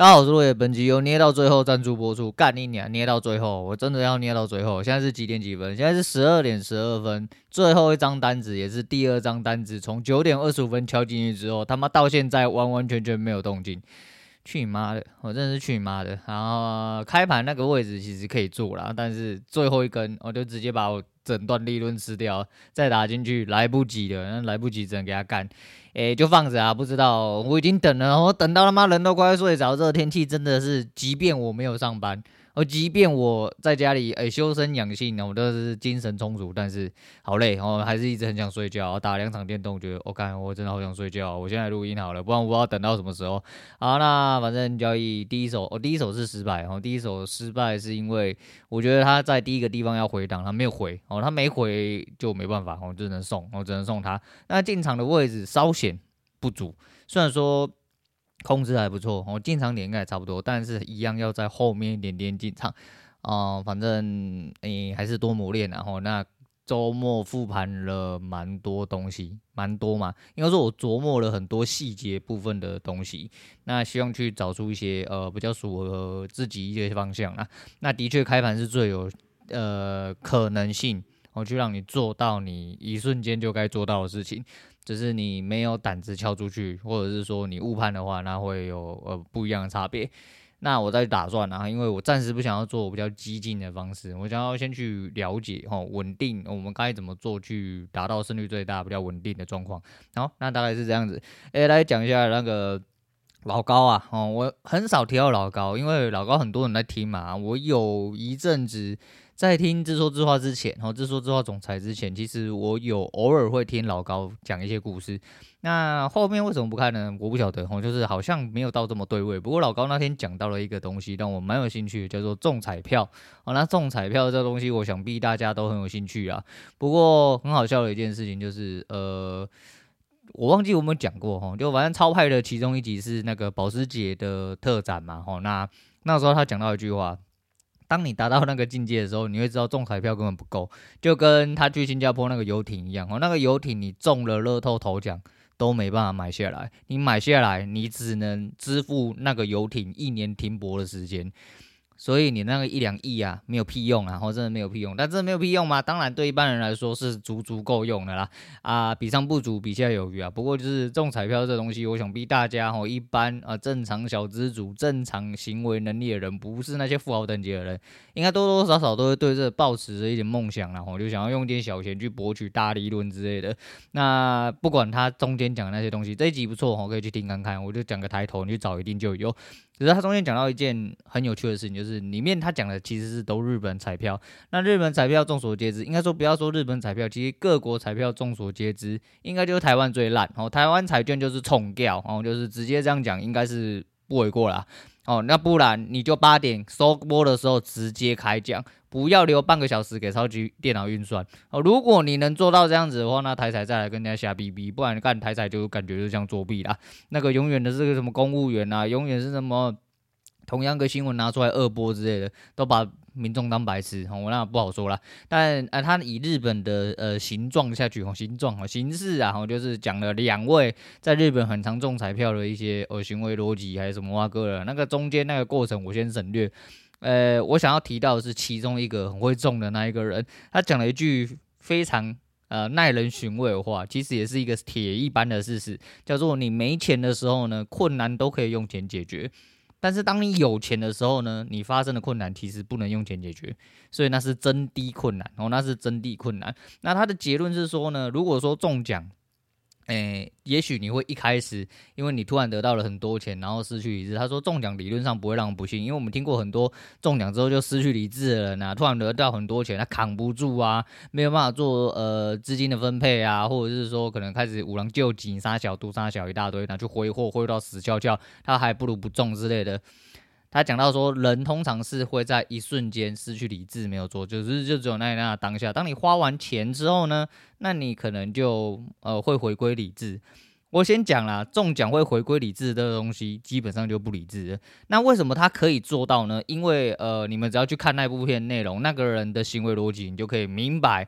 大家好，我是落叶，本集由捏到最后赞助播出。干你娘，捏到最后，我真的要捏到最后。现在是几点几分？现在是十二点十二分。最后一张单子也是第二张单子，从九点二十五分敲进去之后，他妈到现在完完全全没有动静。去你妈的！我真的是去你妈的。然后开盘那个位置其实可以做啦，但是最后一根我就直接把我整段利润吃掉，再打进去来不及了，来不及只能给他干。诶、就放着啊，不知道，我已经等了，我等到他妈人都快睡着，这个天气真的是，即便我没有上班。而即便我在家里诶、修身养性呢，我都是精神充足，但是好累哦，还是一直很想睡觉。打两场电动，觉得我看、我真的好想睡觉。我现在录音好了，不然我不知道等到什么时候。好，那反正交易第一手，我、哦、第一手是失败，然后第一手失败是因为我觉得他在第一个地方要回档，他没有回哦，他没回就没办法，我只能送，我只能送他。那进场的位置稍显不足，虽然说。控制还不错，我进场点应该也差不多，但是一样要在后面一点点进场啊、呃。反正诶、欸、还是多磨练然后那周末复盘了蛮多东西，蛮多嘛。应该说我琢磨了很多细节部分的东西，那希望去找出一些呃比较符合自己一些方向啊。那的确开盘是最有呃可能性，我去让你做到你一瞬间就该做到的事情。只是你没有胆子敲出去，或者是说你误判的话，那会有呃不一样的差别。那我再打算啊，因为我暂时不想要做比较激进的方式，我想要先去了解哈稳定，我们该怎么做去达到胜率最大、比较稳定的状况。好，那大概是这样子。诶，来讲一下那个老高啊，哦，我很少提到老高，因为老高很多人在听嘛。我有一阵子。在听自说自话之前，然后自说自话总裁之前，其实我有偶尔会听老高讲一些故事。那后面为什么不看呢？我不晓得，哦，就是好像没有到这么对位。不过老高那天讲到了一个东西，让我蛮有兴趣，叫做中彩票。哦，那中彩票这东西，我想必大家都很有兴趣啊。不过很好笑的一件事情就是，呃，我忘记我们讲过，哈，就反正超派的其中一集是那个保时捷的特展嘛，哈，那那时候他讲到一句话。当你达到那个境界的时候，你会知道中彩票根本不够，就跟他去新加坡那个游艇一样哦。那个游艇你中了乐透头奖都没办法买下来，你买下来你只能支付那个游艇一年停泊的时间。所以你那个一两亿啊，没有屁用啊，然后真的没有屁用。但真的没有屁用吗？当然，对一般人来说是足足够用的啦。啊，比上不足，比下有余啊。不过就是中彩票这东西，我想必大家哈，一般啊正常小资主、正常行为能力的人，不是那些富豪等级的人，应该多多少少都会对这抱持着一点梦想啦。我就想要用点小钱去博取大利润之类的。那不管他中间讲的那些东西，这一集不错，我可以去听看看。我就讲个抬头，你去找一定就有。只是他中间讲到一件很有趣的事情，就是里面他讲的其实是都日本彩票。那日本彩票众所皆知，应该说不要说日本彩票，其实各国彩票众所皆知，应该就是台湾最烂。哦，台湾彩券就是冲掉，哦，就是直接这样讲，应该是不为过啦。哦，那不然你就八点收播的时候直接开奖，不要留半个小时给超级电脑运算。哦，如果你能做到这样子的话，那台彩再来跟人家瞎逼逼，不然干台彩就感觉就像作弊啦。那个永远的是个什么公务员啊，永远是什么同样个新闻拿出来二播之类的，都把民众当白痴。我、那不好说啦。但啊，他以日本的呃形状下去，哦，形状哦形式啊，就是讲了两位在日本很常中彩票的一些呃行为逻辑，还有什么哇哥了，那个中间那个过程我先省略。呃，我想要提到的是其中一个很会中的那一个人，他讲了一句非常呃耐人寻味的话，其实也是一个铁一般的事实，叫做你没钱的时候呢，困难都可以用钱解决。但是当你有钱的时候呢，你发生的困难其实不能用钱解决，所以那是真低困难哦，那是真低困难。那他的结论是说呢，如果说中奖。诶、也许你会一开始，因为你突然得到了很多钱，然后失去理智。他说中奖理论上不会让人不幸，因为我们听过很多中奖之后就失去理智的人啊，突然得到很多钱，他扛不住啊，没有办法做呃资金的分配啊，或者是说可能开始五郎救急，杀小赌杀小一大堆，拿去挥霍挥到死翘翘，他还不如不中之类的。他讲到说，人通常是会在一瞬间失去理智，没有错，就是就只有那那当下。当你花完钱之后呢，那你可能就呃会回归理智。我先讲啦，中奖会回归理智的东西，基本上就不理智。那为什么他可以做到呢？因为呃，你们只要去看那部片内容，那个人的行为逻辑，你就可以明白。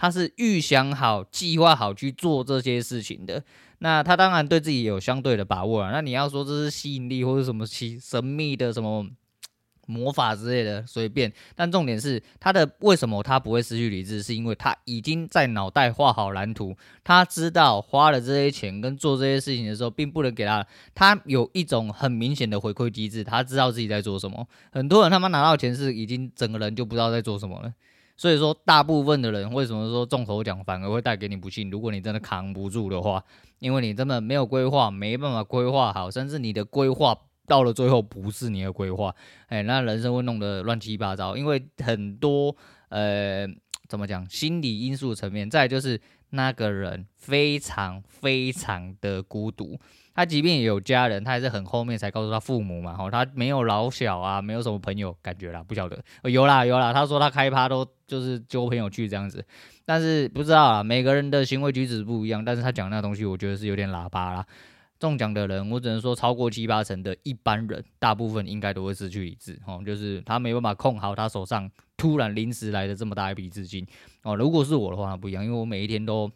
他是预想好、计划好去做这些事情的。那他当然对自己有相对的把握啊。那你要说这是吸引力或者什么奇神秘的什么？魔法之类的随便，但重点是他的为什么他不会失去理智，是因为他已经在脑袋画好蓝图，他知道花了这些钱跟做这些事情的时候，并不能给他，他有一种很明显的回馈机制，他知道自己在做什么。很多人他妈拿到钱是已经整个人就不知道在做什么了，所以说大部分的人为什么说中头奖反而会带给你不幸？如果你真的扛不住的话，因为你根本没有规划，没办法规划好，甚至你的规划。到了最后不是你的规划，哎，那人生会弄得乱七八糟，因为很多呃，怎么讲，心理因素层面，再就是那个人非常非常的孤独，他即便有家人，他还是很后面才告诉他父母嘛，吼，他没有老小啊，没有什么朋友，感觉啦，不晓得，有啦有啦，他说他开趴都就是揪朋友去这样子，但是不知道啊，每个人的行为举止不一样，但是他讲那东西，我觉得是有点喇叭啦。中奖的人，我只能说超过七八成的一般人，大部分应该都会失去理智哦，就是他没办法控好他手上突然临时来的这么大一笔资金哦。如果是我的话，不一样，因为我每一天都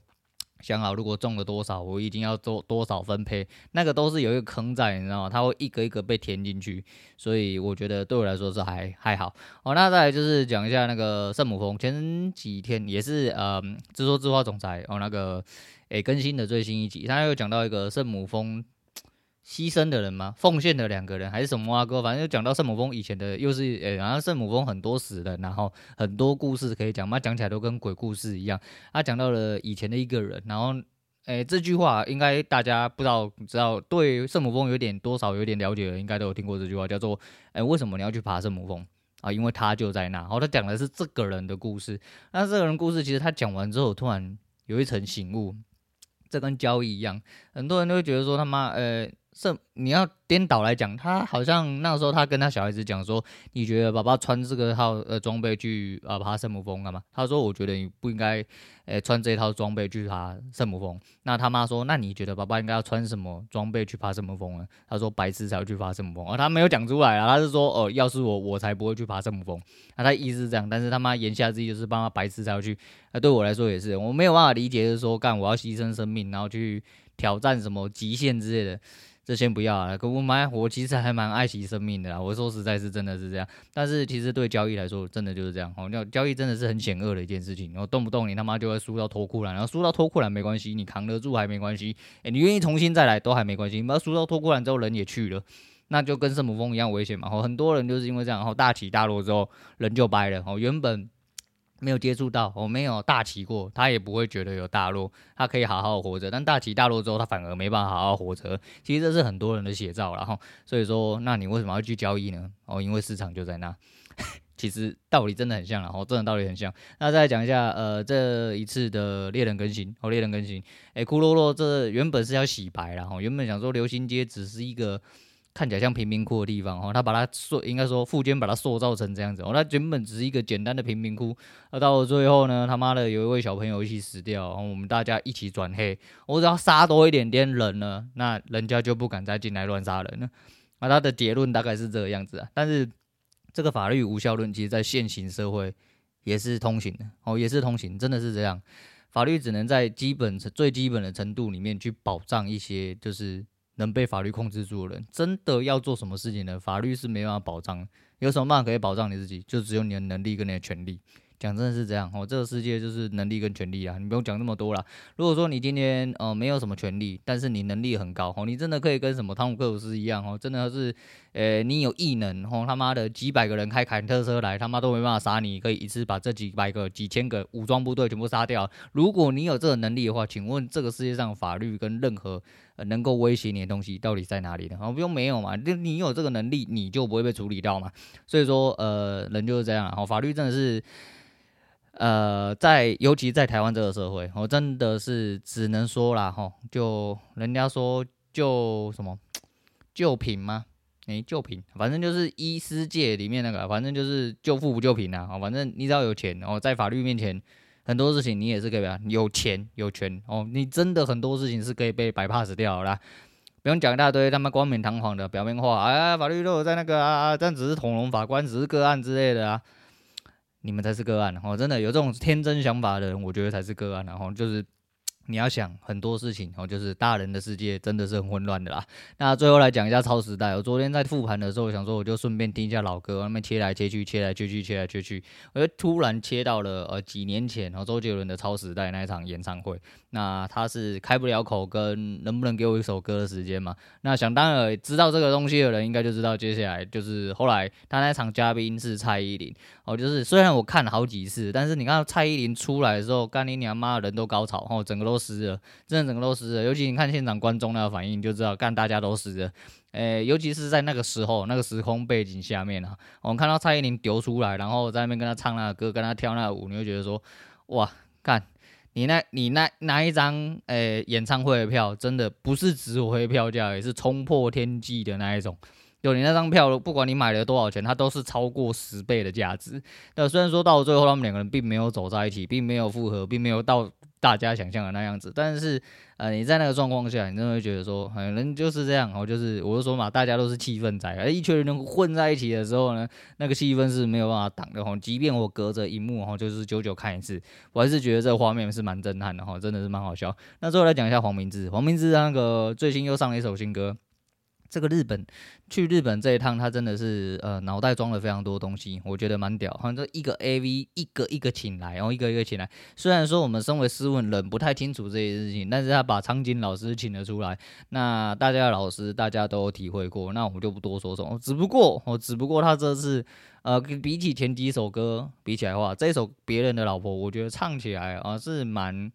想好，如果中了多少，我一定要做多少分配，那个都是有一个坑在，你知道吗？它会一个一个被填进去，所以我觉得对我来说是还还好哦。那再来就是讲一下那个圣母峰，前几天也是嗯，自说自话总裁哦那个。诶，更新的最新一集，他又讲到一个圣母峰牺牲的人吗？奉献的两个人还是什么啊哥？反正就讲到圣母峰以前的，又是诶，然后圣母峰很多死人，然后很多故事可以讲嘛，讲起来都跟鬼故事一样。他讲到了以前的一个人，然后诶，这句话应该大家不知道，知道对圣母峰有点多少有点了解的，应该都有听过这句话，叫做诶，为什么你要去爬圣母峰啊？因为他就在那。然后他讲的是这个人的故事。那这个人故事其实他讲完之后，突然有一层醒悟。这跟交易一样，很多人都会觉得说他妈，呃，是你要颠倒来讲，他好像那个时候他跟他小孩子讲说，你觉得爸爸穿这个套呃装备去啊爬圣母峰干嘛？他说我觉得你不应该，呃穿这套装备去爬圣母峰。那他妈说，那你觉得爸爸应该要穿什么装备去爬圣母峰呢？他说白痴才会去爬圣母峰，而、哦、他没有讲出来啊，他是说哦，要是我我才不会去爬圣母峰。那他意思是这样，但是他妈言下之意就是帮他白痴才会去。那对我来说也是，我没有办法理解，就是说干我要牺牲生命，然后去挑战什么极限之类的。这先不要啊，可我蛮我其实还蛮爱惜生命的啦。我说实在是真的是这样，但是其实对交易来说，真的就是这样哦。那交易真的是很险恶的一件事情，然后动不动你他妈就会输到脱裤了，然后输到脱裤了没关系，你扛得住还没关系，诶，你愿意重新再来都还没关系。你要输到脱裤了之后人也去了，那就跟圣母峰一样危险嘛。哦，很多人就是因为这样，然后大起大落之后人就掰了哦，原本。没有接触到，我没有大起过，他也不会觉得有大落，他可以好好活着。但大起大落之后，他反而没办法好好活着。其实这是很多人的写照，然后所以说，那你为什么要去交易呢？哦，因为市场就在那。其实道理真的很像，然后真的道理很像。那再讲一下，呃，这一次的猎人更新，哦，猎人更新，诶，库洛洛这原本是要洗白，然后原本想说流星街只是一个。看起来像贫民窟的地方，哦，他把它塑，应该说富坚把它塑造成这样子，哦，那原本只是一个简单的贫民窟，那到了最后呢，他妈的有一位小朋友一起死掉，然后我们大家一起转黑，我只要杀多一点点人呢，那人家就不敢再进来乱杀人了，那他的结论大概是这个样子啊，但是这个法律无效论，其实在现行社会也是通行的，哦，也是通行，真的是这样，法律只能在基本最基本的程度里面去保障一些，就是。能被法律控制住的人，真的要做什么事情呢？法律是没办法保障。有什么办法可以保障你自己？就只有你的能力跟你的权利。讲真的是这样哦，这个世界就是能力跟权利啊，你不用讲那么多啦。如果说你今天呃没有什么权利，但是你能力很高哦，你真的可以跟什么汤姆克鲁斯一样哦，真的是呃你有异能哦，他妈的几百个人开凯特车来，他妈都没办法杀你，可以一次把这几百个、几千个武装部队全部杀掉。如果你有这个能力的话，请问这个世界上法律跟任何呃能够威胁你的东西到底在哪里呢？哦，不用没有嘛，就你有这个能力，你就不会被处理到嘛。所以说呃人就是这样哦，法律真的是。呃，在尤其在台湾这个社会，我真的是只能说啦，吼，就人家说就什么救贫吗？诶，救贫，反正就是医师界里面那个，反正就是救富不救贫呐。哦，反正你只要有钱，哦，在法律面前，很多事情你也是可以啊，有钱有权哦，你真的很多事情是可以被 bypass 掉啦。不用讲一大堆他妈冠冕堂皇的表面话，哎，法律都有在那个啊，但只是统龙法官，只是个案之类的啊。你们才是个案，哦，真的有这种天真想法的人，我觉得才是个案，然后就是。你要想很多事情哦，就是大人的世界真的是很混乱的啦。那最后来讲一下超时代。我昨天在复盘的时候，想说我就顺便听一下老歌，那边切来切去，切来切去，切来切去，我就突然切到了呃几年前然后周杰伦的超时代那一场演唱会。那他是开不了口跟能不能给我一首歌的时间嘛？那想当然知道这个东西的人应该就知道接下来就是后来他那场嘉宾是蔡依林哦，就是虽然我看了好几次，但是你看到蔡依林出来的时候，干你娘妈人都高潮哦，整个都。都湿了，真的整个都湿了。尤其你看现场观众那个反应，就知道，干大家都湿了。诶、尤其是在那个时候，那个时空背景下面啊，我们看到蔡依林丢出来，然后在那边跟他唱那个歌，跟他跳那个舞，你会觉得说，哇，干你那，你那拿一张诶、演唱会的票，真的不是值回票价，也是冲破天际的那一种。就你那张票，不管你买了多少钱，它都是超过十倍的价值。那虽然说到最后，他们两个人并没有走在一起，并没有复合，并没有到。大家想象的那样子，但是，呃，你在那个状况下，你真的会觉得说，可能就是这样哦，就是我就说嘛，大家都是气氛仔，而一群人混在一起的时候呢，那个气氛是没有办法挡的哈。即便我隔着荧幕哈，就是久久看一次，我还是觉得这个画面是蛮震撼的哈，真的是蛮好笑。那最后来讲一下黄明志，黄明志那个最新又上了一首新歌。这个日本去日本这一趟，他真的是呃脑袋装了非常多东西，我觉得蛮屌。好像这一个 AV 一个一个请来，然后一个一个请来。虽然说我们身为斯文人不太清楚这些事情，但是他把苍井老师请了出来，那大家的老师大家都体会过，那我们就不多说什么。只不过我只不过他这次呃比起前几首歌比起来的话，这首别人的老婆，我觉得唱起来啊是蛮。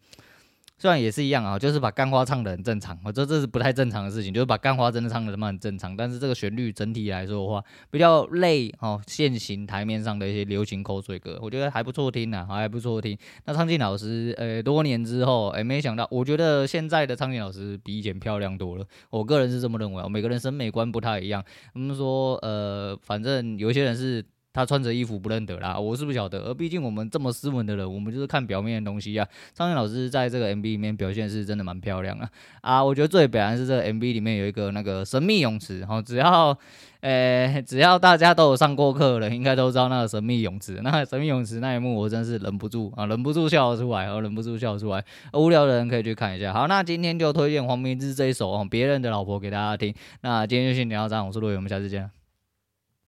虽然也是一样啊，就是把干花唱得很正常，我觉得这是不太正常的事情，就是把干花真的唱得他妈很正常。但是这个旋律整体来说的话，比较累哦。现行台面上的一些流行口水歌，我觉得还不错听呐，还不错听。那苍井老师，呃，多年之后，哎，没想到，我觉得现在的苍井老师比以前漂亮多了。我个人是这么认为，每个人审美观不太一样。他们说，呃，反正有些人是。他穿着衣服不认得啦，我是不晓得。而毕竟我们这么斯文的人，我们就是看表面的东西啊。苍井老师在这个 MV 里面表现是真的蛮漂亮啊啊！我觉得最表扬是这个 MV 里面有一个那个神秘泳池，哈，只要，诶，只要大家都有上过课的，应该都知道那个神秘泳池。那神秘泳池那一幕，我真是忍不住啊，忍不住笑出来，啊，忍不住笑出来。无聊的人可以去看一下。好，那今天就推荐黄明志这一首哦《别人的老婆》给大家听。那今天就先聊到这，我是陆伟，我们下次见。